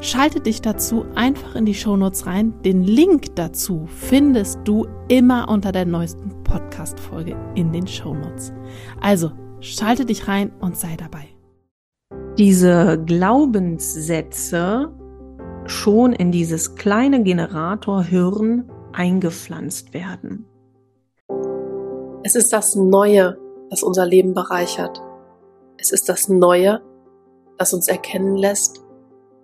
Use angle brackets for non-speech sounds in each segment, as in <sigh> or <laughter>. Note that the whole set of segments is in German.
Schalte dich dazu einfach in die Shownotes rein. Den Link dazu findest du immer unter der neuesten Podcast-Folge in den Shownotes. Also schalte dich rein und sei dabei. Diese Glaubenssätze schon in dieses kleine Generatorhirn eingepflanzt werden. Es ist das Neue, das unser Leben bereichert. Es ist das Neue, das uns erkennen lässt,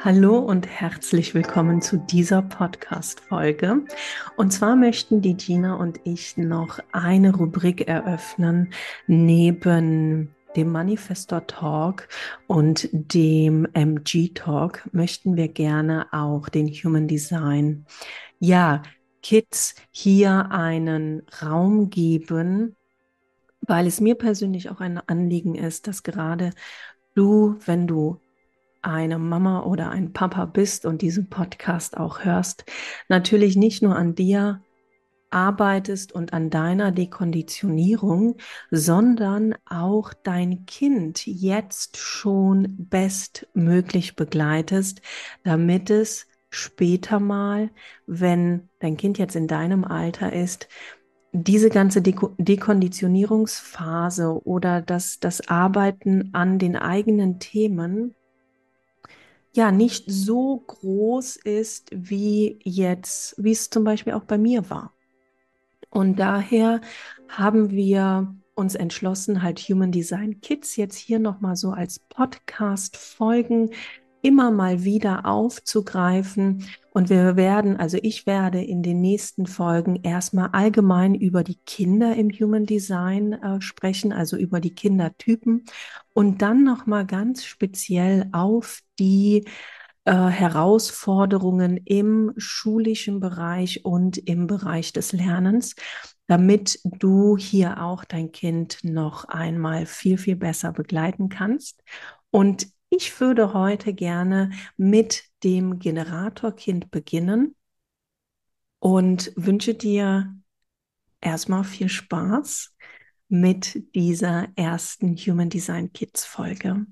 Hallo und herzlich willkommen zu dieser Podcast-Folge. Und zwar möchten die Gina und ich noch eine Rubrik eröffnen neben dem Manifestor Talk und dem MG Talk möchten wir gerne auch den Human Design, ja, Kids hier einen Raum geben, weil es mir persönlich auch ein Anliegen ist, dass gerade du, wenn du eine Mama oder ein Papa bist und diesen Podcast auch hörst, natürlich nicht nur an dir arbeitest und an deiner Dekonditionierung, sondern auch dein Kind jetzt schon bestmöglich begleitest, damit es später mal, wenn dein Kind jetzt in deinem Alter ist, diese ganze Deko Dekonditionierungsphase oder das, das Arbeiten an den eigenen Themen ja nicht so groß ist, wie jetzt, wie es zum Beispiel auch bei mir war. Und daher haben wir uns entschlossen, halt Human Design Kids jetzt hier nochmal so als Podcast-Folgen immer mal wieder aufzugreifen. Und wir werden, also ich werde in den nächsten Folgen erstmal allgemein über die Kinder im Human Design äh, sprechen, also über die Kindertypen und dann nochmal ganz speziell auf die äh, Herausforderungen im schulischen Bereich und im Bereich des Lernens, damit du hier auch dein Kind noch einmal viel, viel besser begleiten kannst. Und ich würde heute gerne mit dem Generatorkind beginnen und wünsche dir erstmal viel Spaß mit dieser ersten Human Design Kids Folge.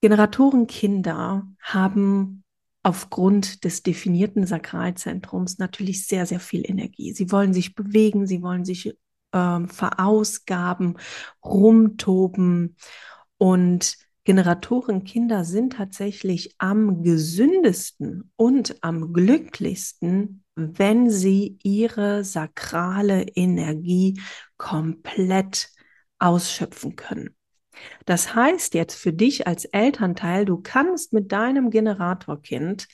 Generatorenkinder haben aufgrund des definierten Sakralzentrums natürlich sehr, sehr viel Energie. Sie wollen sich bewegen, sie wollen sich äh, verausgaben, rumtoben und Generatorenkinder sind tatsächlich am gesündesten und am glücklichsten, wenn sie ihre sakrale Energie komplett ausschöpfen können. Das heißt jetzt für dich als Elternteil, du kannst mit deinem Generatorkind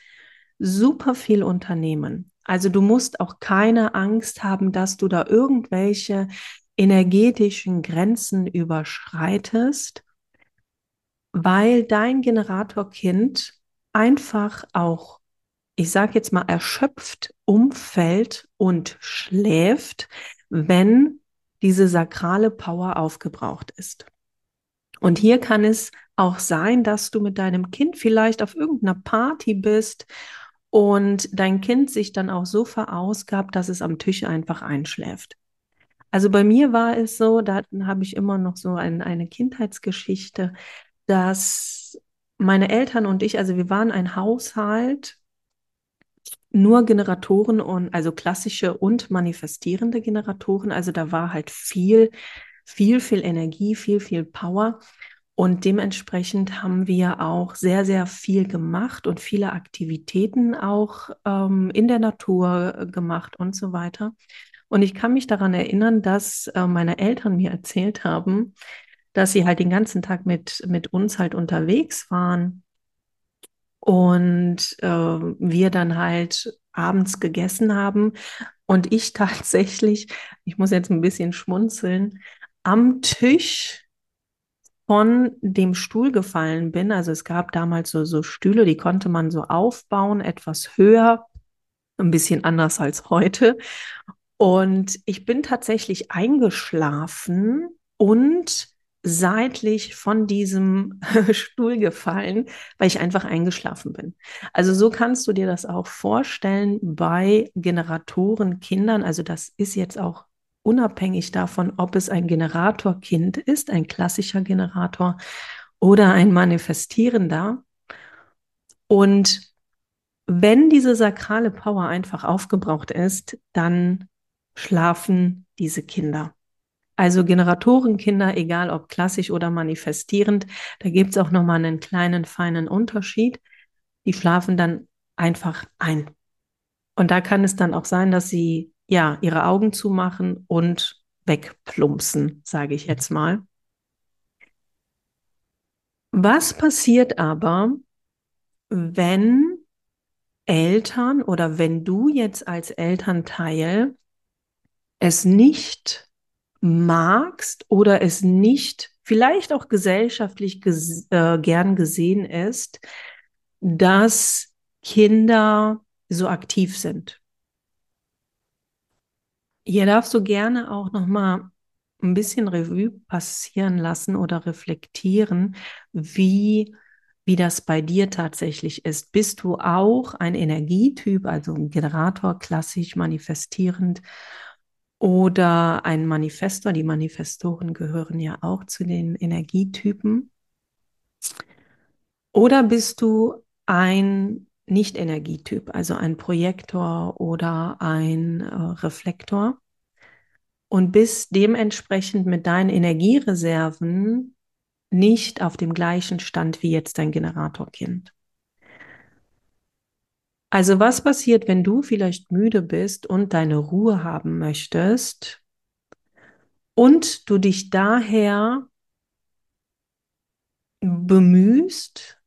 super viel unternehmen. Also du musst auch keine Angst haben, dass du da irgendwelche energetischen Grenzen überschreitest weil dein Generatorkind einfach auch, ich sage jetzt mal, erschöpft umfällt und schläft, wenn diese sakrale Power aufgebraucht ist. Und hier kann es auch sein, dass du mit deinem Kind vielleicht auf irgendeiner Party bist und dein Kind sich dann auch so verausgabt, dass es am Tisch einfach einschläft. Also bei mir war es so, da habe ich immer noch so ein, eine Kindheitsgeschichte dass meine Eltern und ich, also wir waren ein Haushalt, nur Generatoren und also klassische und manifestierende Generatoren. Also da war halt viel, viel, viel Energie, viel, viel Power. Und dementsprechend haben wir auch sehr, sehr viel gemacht und viele Aktivitäten auch ähm, in der Natur gemacht und so weiter. Und ich kann mich daran erinnern, dass äh, meine Eltern mir erzählt haben, dass sie halt den ganzen Tag mit, mit uns halt unterwegs waren und äh, wir dann halt abends gegessen haben und ich <laughs> tatsächlich, ich muss jetzt ein bisschen schmunzeln, am Tisch von dem Stuhl gefallen bin. Also es gab damals so, so Stühle, die konnte man so aufbauen, etwas höher, ein bisschen anders als heute. Und ich bin tatsächlich eingeschlafen und seitlich von diesem <laughs> Stuhl gefallen, weil ich einfach eingeschlafen bin. Also so kannst du dir das auch vorstellen bei Generatorenkindern. Also das ist jetzt auch unabhängig davon, ob es ein Generatorkind ist, ein klassischer Generator oder ein manifestierender. Und wenn diese sakrale Power einfach aufgebraucht ist, dann schlafen diese Kinder. Also Generatorenkinder, egal ob klassisch oder manifestierend, da gibt es auch nochmal einen kleinen, feinen Unterschied. Die schlafen dann einfach ein. Und da kann es dann auch sein, dass sie ja ihre Augen zumachen und wegplumpsen, sage ich jetzt mal. Was passiert aber, wenn Eltern oder wenn du jetzt als Elternteil es nicht magst oder es nicht vielleicht auch gesellschaftlich ges äh, gern gesehen ist, dass Kinder so aktiv sind. Hier darfst du gerne auch noch mal ein bisschen Revue passieren lassen oder reflektieren, wie wie das bei dir tatsächlich ist. Bist du auch ein Energietyp, also ein Generator, klassisch manifestierend oder ein Manifestor? Die Manifestoren gehören ja auch zu den Energietypen. Oder bist du ein nicht-Energietyp, also ein Projektor oder ein äh, Reflektor und bist dementsprechend mit deinen Energiereserven nicht auf dem gleichen Stand wie jetzt dein Generatorkind. Also was passiert, wenn du vielleicht müde bist und deine Ruhe haben möchtest und du dich daher bemühst,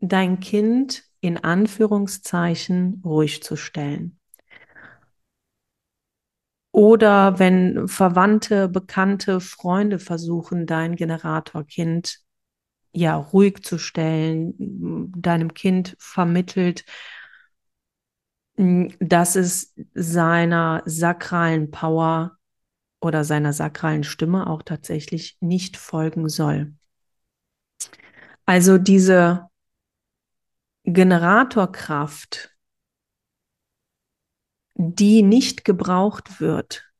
dein Kind in Anführungszeichen ruhig zu stellen. Oder wenn Verwandte, Bekannte, Freunde versuchen, dein Generatorkind ja ruhig zu stellen, deinem Kind vermittelt, dass es seiner sakralen Power oder seiner sakralen Stimme auch tatsächlich nicht folgen soll. Also diese Generatorkraft, die nicht gebraucht wird,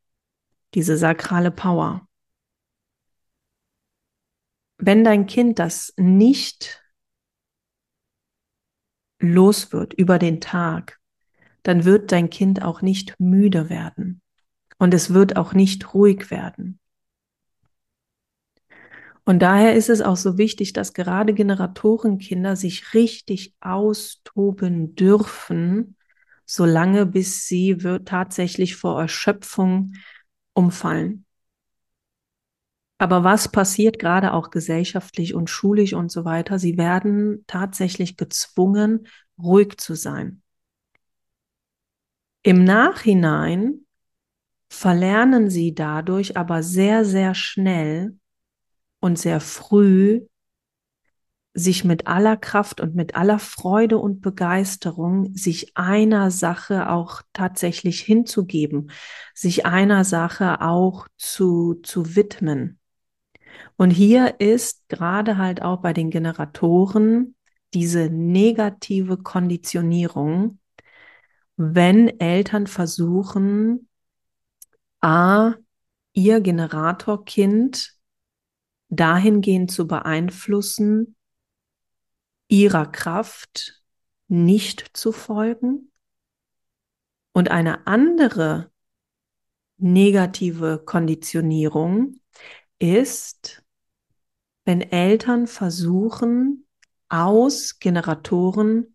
diese sakrale Power. Wenn dein Kind das nicht los wird über den Tag, dann wird dein Kind auch nicht müde werden und es wird auch nicht ruhig werden. Und daher ist es auch so wichtig, dass gerade Generatorenkinder sich richtig austoben dürfen, solange bis sie tatsächlich vor Erschöpfung umfallen. Aber was passiert gerade auch gesellschaftlich und schulisch und so weiter? Sie werden tatsächlich gezwungen, ruhig zu sein. Im Nachhinein verlernen sie dadurch aber sehr, sehr schnell, und sehr früh sich mit aller Kraft und mit aller Freude und Begeisterung sich einer Sache auch tatsächlich hinzugeben, sich einer Sache auch zu, zu widmen. Und hier ist gerade halt auch bei den Generatoren diese negative Konditionierung, wenn Eltern versuchen, a, ihr Generatorkind dahingehend zu beeinflussen, ihrer Kraft nicht zu folgen. Und eine andere negative Konditionierung ist, wenn Eltern versuchen, aus Generatoren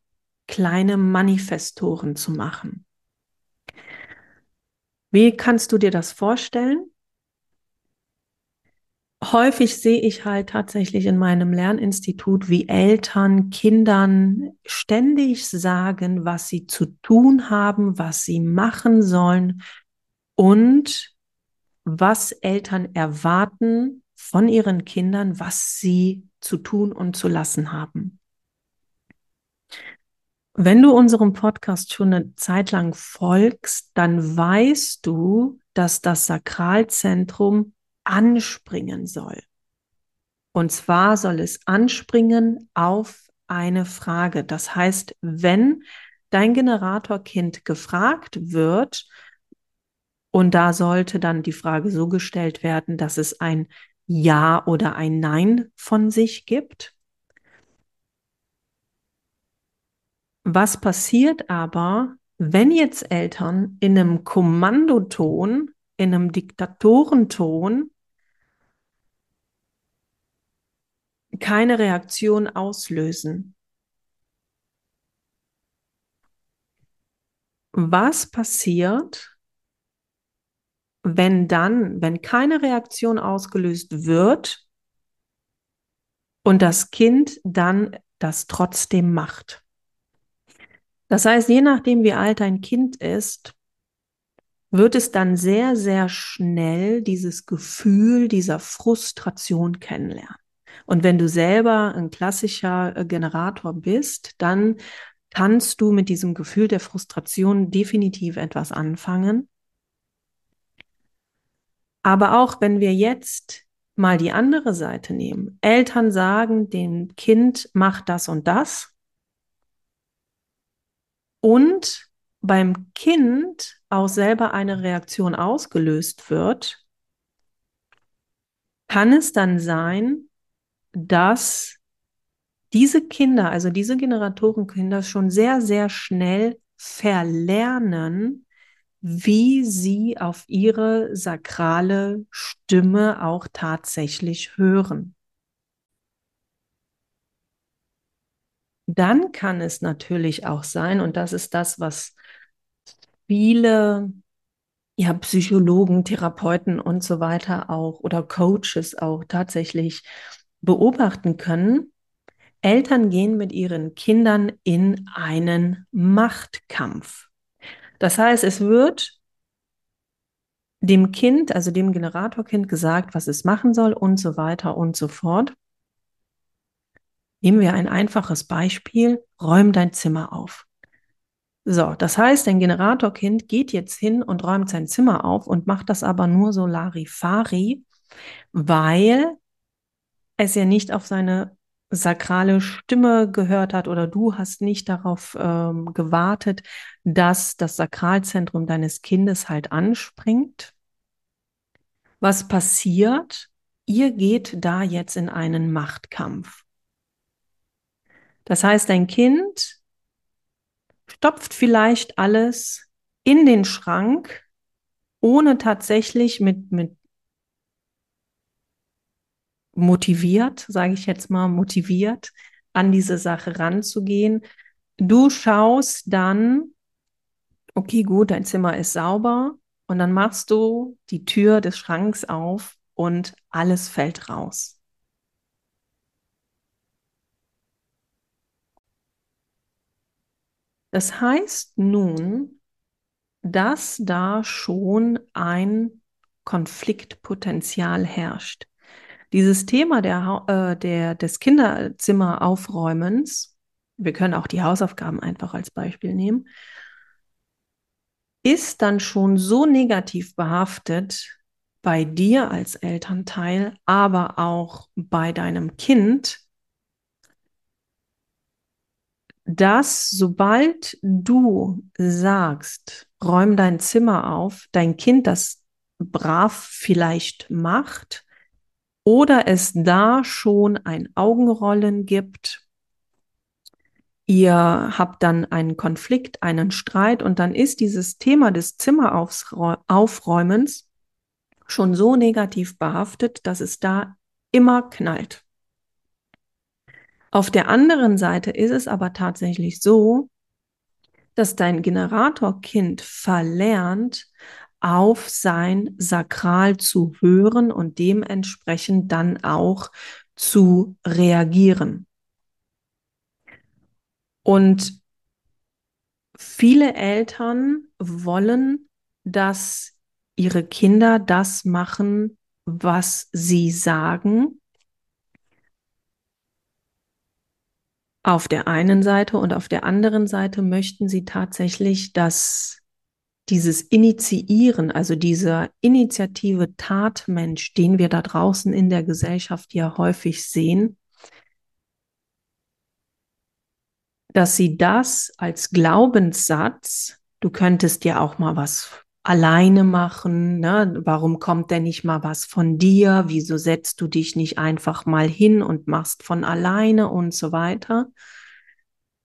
kleine Manifestoren zu machen. Wie kannst du dir das vorstellen? Häufig sehe ich halt tatsächlich in meinem Lerninstitut, wie Eltern Kindern ständig sagen, was sie zu tun haben, was sie machen sollen und was Eltern erwarten von ihren Kindern, was sie zu tun und zu lassen haben. Wenn du unserem Podcast schon eine Zeit lang folgst, dann weißt du, dass das Sakralzentrum anspringen soll. Und zwar soll es anspringen auf eine Frage. Das heißt, wenn dein Generatorkind gefragt wird, und da sollte dann die Frage so gestellt werden, dass es ein Ja oder ein Nein von sich gibt. Was passiert aber, wenn jetzt Eltern in einem Kommandoton, in einem Diktatorenton keine Reaktion auslösen? Was passiert, wenn dann, wenn keine Reaktion ausgelöst wird und das Kind dann das trotzdem macht. Das heißt, je nachdem, wie alt ein Kind ist, wird es dann sehr, sehr schnell dieses Gefühl dieser Frustration kennenlernen. Und wenn du selber ein klassischer äh, Generator bist, dann kannst du mit diesem Gefühl der Frustration definitiv etwas anfangen. Aber auch wenn wir jetzt mal die andere Seite nehmen, Eltern sagen dem Kind, mach das und das. Und beim Kind auch selber eine Reaktion ausgelöst wird, kann es dann sein, dass diese Kinder, also diese Generatorenkinder schon sehr, sehr schnell verlernen, wie sie auf ihre sakrale Stimme auch tatsächlich hören. Dann kann es natürlich auch sein, und das ist das, was viele ja, Psychologen, Therapeuten und so weiter auch oder Coaches auch tatsächlich beobachten können. Eltern gehen mit ihren Kindern in einen Machtkampf. Das heißt, es wird dem Kind, also dem Generatorkind gesagt, was es machen soll und so weiter und so fort. Nehmen wir ein einfaches Beispiel, räum dein Zimmer auf. So, das heißt, dein Generatorkind geht jetzt hin und räumt sein Zimmer auf und macht das aber nur so Larifari, weil es ja nicht auf seine sakrale Stimme gehört hat oder du hast nicht darauf ähm, gewartet, dass das Sakralzentrum deines Kindes halt anspringt. Was passiert? Ihr geht da jetzt in einen Machtkampf. Das heißt, dein Kind stopft vielleicht alles in den Schrank, ohne tatsächlich mit, mit motiviert, sage ich jetzt mal, motiviert an diese Sache ranzugehen. Du schaust dann, okay, gut, dein Zimmer ist sauber und dann machst du die Tür des Schranks auf und alles fällt raus. Das heißt nun, dass da schon ein Konfliktpotenzial herrscht. Dieses Thema der, äh, der, des Kinderzimmeraufräumens, wir können auch die Hausaufgaben einfach als Beispiel nehmen, ist dann schon so negativ behaftet bei dir als Elternteil, aber auch bei deinem Kind, dass sobald du sagst, räum dein Zimmer auf, dein Kind das brav vielleicht macht, oder es da schon ein Augenrollen gibt. Ihr habt dann einen Konflikt, einen Streit und dann ist dieses Thema des Zimmeraufräumens schon so negativ behaftet, dass es da immer knallt. Auf der anderen Seite ist es aber tatsächlich so, dass dein Generatorkind verlernt, auf sein Sakral zu hören und dementsprechend dann auch zu reagieren. Und viele Eltern wollen, dass ihre Kinder das machen, was sie sagen. Auf der einen Seite und auf der anderen Seite möchten sie tatsächlich, dass dieses Initiieren, also dieser Initiative Tatmensch, den wir da draußen in der Gesellschaft ja häufig sehen, dass sie das als Glaubenssatz, du könntest ja auch mal was alleine machen, ne? warum kommt denn nicht mal was von dir, wieso setzt du dich nicht einfach mal hin und machst von alleine und so weiter.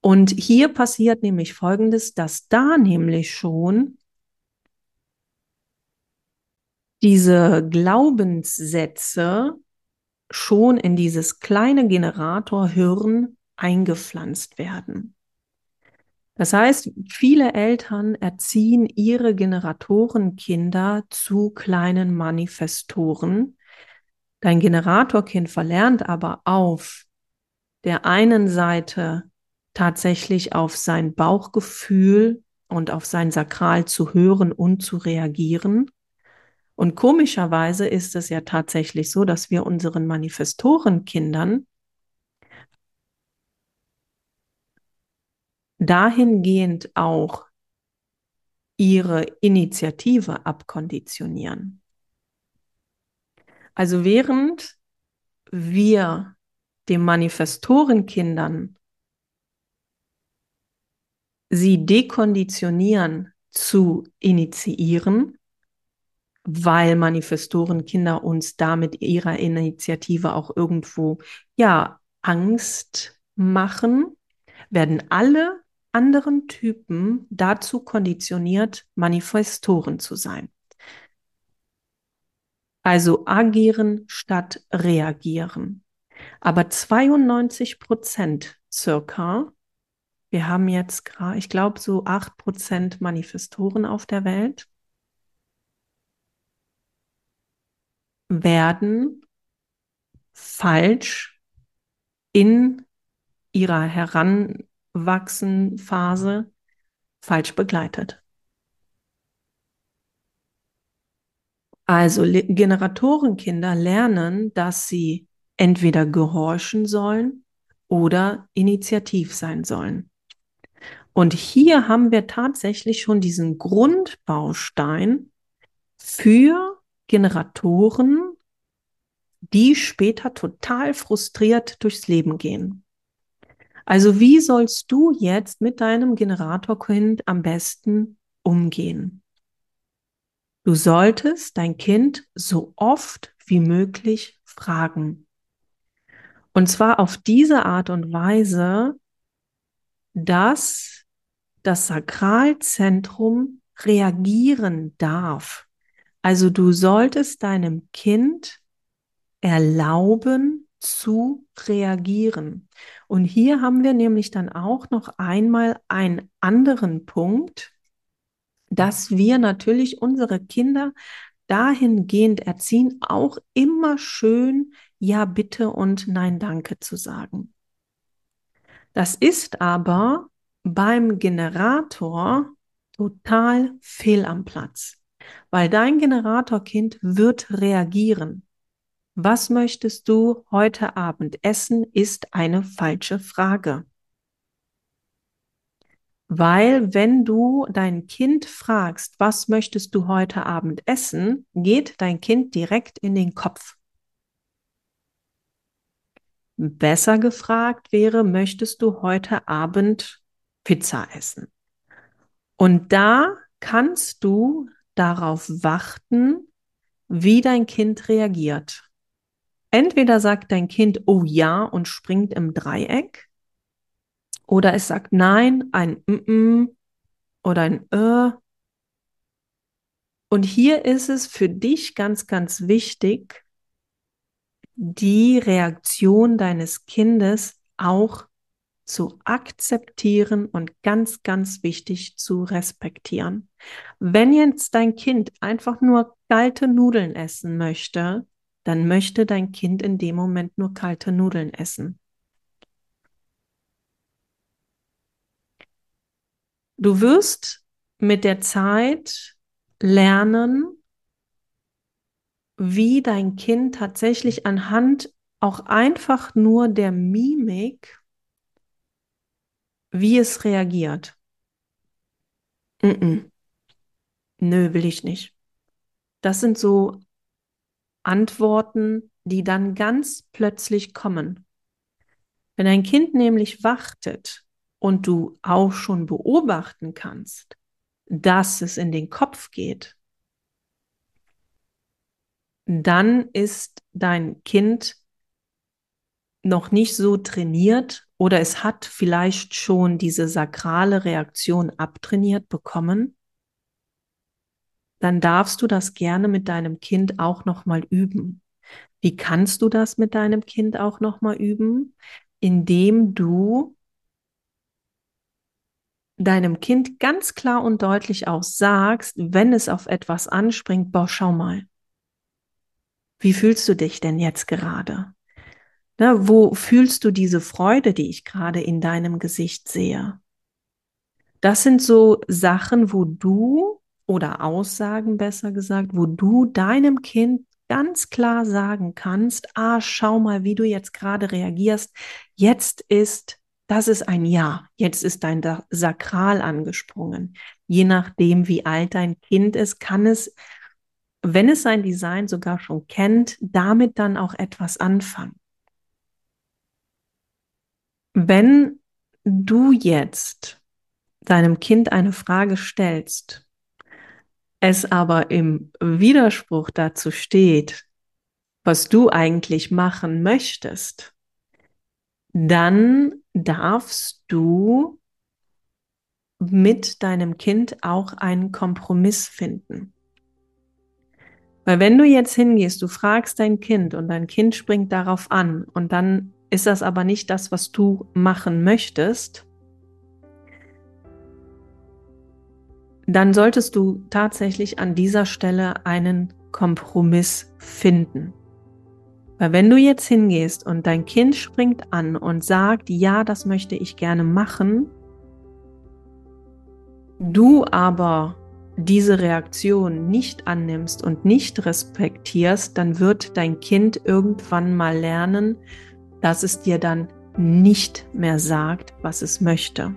Und hier passiert nämlich Folgendes, dass da nämlich schon diese Glaubenssätze schon in dieses kleine Generatorhirn eingepflanzt werden. Das heißt, viele Eltern erziehen ihre Generatorenkinder zu kleinen Manifestoren. Dein Generatorkind verlernt aber auf der einen Seite tatsächlich auf sein Bauchgefühl und auf sein Sakral zu hören und zu reagieren. Und komischerweise ist es ja tatsächlich so, dass wir unseren Manifestorenkindern dahingehend auch ihre Initiative abkonditionieren. Also während wir den Manifestorenkindern sie dekonditionieren zu initiieren, weil Manifestorenkinder uns damit ihrer Initiative auch irgendwo ja Angst machen, werden alle anderen Typen dazu konditioniert, Manifestoren zu sein. Also agieren statt reagieren. Aber 92 Prozent circa, wir haben jetzt gerade, ich glaube, so 8 Prozent Manifestoren auf der Welt, werden falsch in ihrer Heran Wachsenphase falsch begleitet. Also Generatorenkinder lernen, dass sie entweder gehorchen sollen oder initiativ sein sollen. Und hier haben wir tatsächlich schon diesen Grundbaustein für Generatoren, die später total frustriert durchs Leben gehen. Also wie sollst du jetzt mit deinem Generatorkind am besten umgehen? Du solltest dein Kind so oft wie möglich fragen. Und zwar auf diese Art und Weise, dass das Sakralzentrum reagieren darf. Also du solltest deinem Kind erlauben, zu reagieren. Und hier haben wir nämlich dann auch noch einmal einen anderen Punkt, dass wir natürlich unsere Kinder dahingehend erziehen, auch immer schön Ja, bitte und Nein, danke zu sagen. Das ist aber beim Generator total fehl am Platz, weil dein Generatorkind wird reagieren. Was möchtest du heute Abend essen, ist eine falsche Frage. Weil wenn du dein Kind fragst, was möchtest du heute Abend essen, geht dein Kind direkt in den Kopf. Besser gefragt wäre, möchtest du heute Abend Pizza essen? Und da kannst du darauf warten, wie dein Kind reagiert. Entweder sagt dein Kind oh ja und springt im Dreieck, oder es sagt nein, ein mm, -mm oder ein äh. Und hier ist es für dich ganz, ganz wichtig, die Reaktion deines Kindes auch zu akzeptieren und ganz, ganz wichtig zu respektieren. Wenn jetzt dein Kind einfach nur kalte Nudeln essen möchte, dann möchte dein Kind in dem Moment nur kalte Nudeln essen. Du wirst mit der Zeit lernen, wie dein Kind tatsächlich anhand auch einfach nur der Mimik, wie es reagiert. Mm -mm. Nö, will ich nicht. Das sind so Antworten, die dann ganz plötzlich kommen. Wenn ein Kind nämlich wartet und du auch schon beobachten kannst, dass es in den Kopf geht, dann ist dein Kind noch nicht so trainiert oder es hat vielleicht schon diese sakrale Reaktion abtrainiert bekommen, dann darfst du das gerne mit deinem Kind auch noch mal üben. Wie kannst du das mit deinem Kind auch noch mal üben? Indem du deinem Kind ganz klar und deutlich auch sagst, wenn es auf etwas anspringt, boah, schau mal, wie fühlst du dich denn jetzt gerade? Na, wo fühlst du diese Freude, die ich gerade in deinem Gesicht sehe? Das sind so Sachen, wo du oder Aussagen besser gesagt, wo du deinem Kind ganz klar sagen kannst, ah, schau mal, wie du jetzt gerade reagierst. Jetzt ist, das ist ein Ja. Jetzt ist dein Sakral angesprungen. Je nachdem, wie alt dein Kind ist, kann es wenn es sein Design sogar schon kennt, damit dann auch etwas anfangen. Wenn du jetzt deinem Kind eine Frage stellst, es aber im Widerspruch dazu steht, was du eigentlich machen möchtest, dann darfst du mit deinem Kind auch einen Kompromiss finden. Weil wenn du jetzt hingehst, du fragst dein Kind und dein Kind springt darauf an und dann ist das aber nicht das, was du machen möchtest, dann solltest du tatsächlich an dieser Stelle einen Kompromiss finden. Weil wenn du jetzt hingehst und dein Kind springt an und sagt, ja, das möchte ich gerne machen, du aber diese Reaktion nicht annimmst und nicht respektierst, dann wird dein Kind irgendwann mal lernen, dass es dir dann nicht mehr sagt, was es möchte.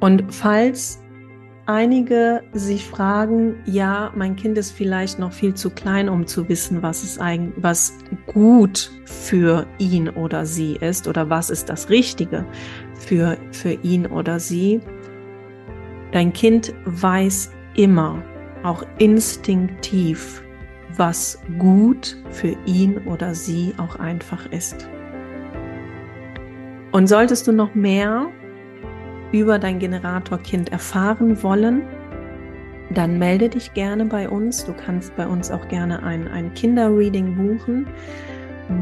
Und falls einige sich fragen, ja, mein Kind ist vielleicht noch viel zu klein, um zu wissen, was es eigentlich, was gut für ihn oder sie ist oder was ist das Richtige für, für ihn oder sie. Dein Kind weiß immer, auch instinktiv, was gut für ihn oder sie auch einfach ist. Und solltest du noch mehr über dein Generatorkind erfahren wollen, dann melde dich gerne bei uns. Du kannst bei uns auch gerne ein, ein Kinderreading buchen,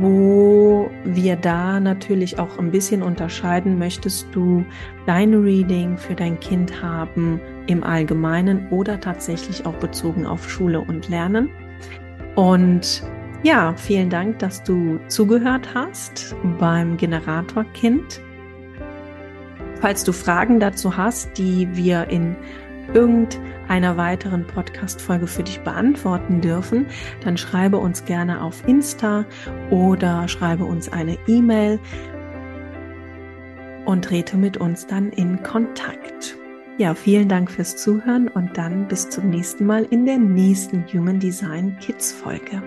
wo wir da natürlich auch ein bisschen unterscheiden. Möchtest du dein Reading für dein Kind haben im Allgemeinen oder tatsächlich auch bezogen auf Schule und Lernen? Und ja, vielen Dank, dass du zugehört hast beim Generatorkind. Falls du Fragen dazu hast, die wir in irgendeiner weiteren Podcast-Folge für dich beantworten dürfen, dann schreibe uns gerne auf Insta oder schreibe uns eine E-Mail und trete mit uns dann in Kontakt. Ja, vielen Dank fürs Zuhören und dann bis zum nächsten Mal in der nächsten Human Design Kids Folge.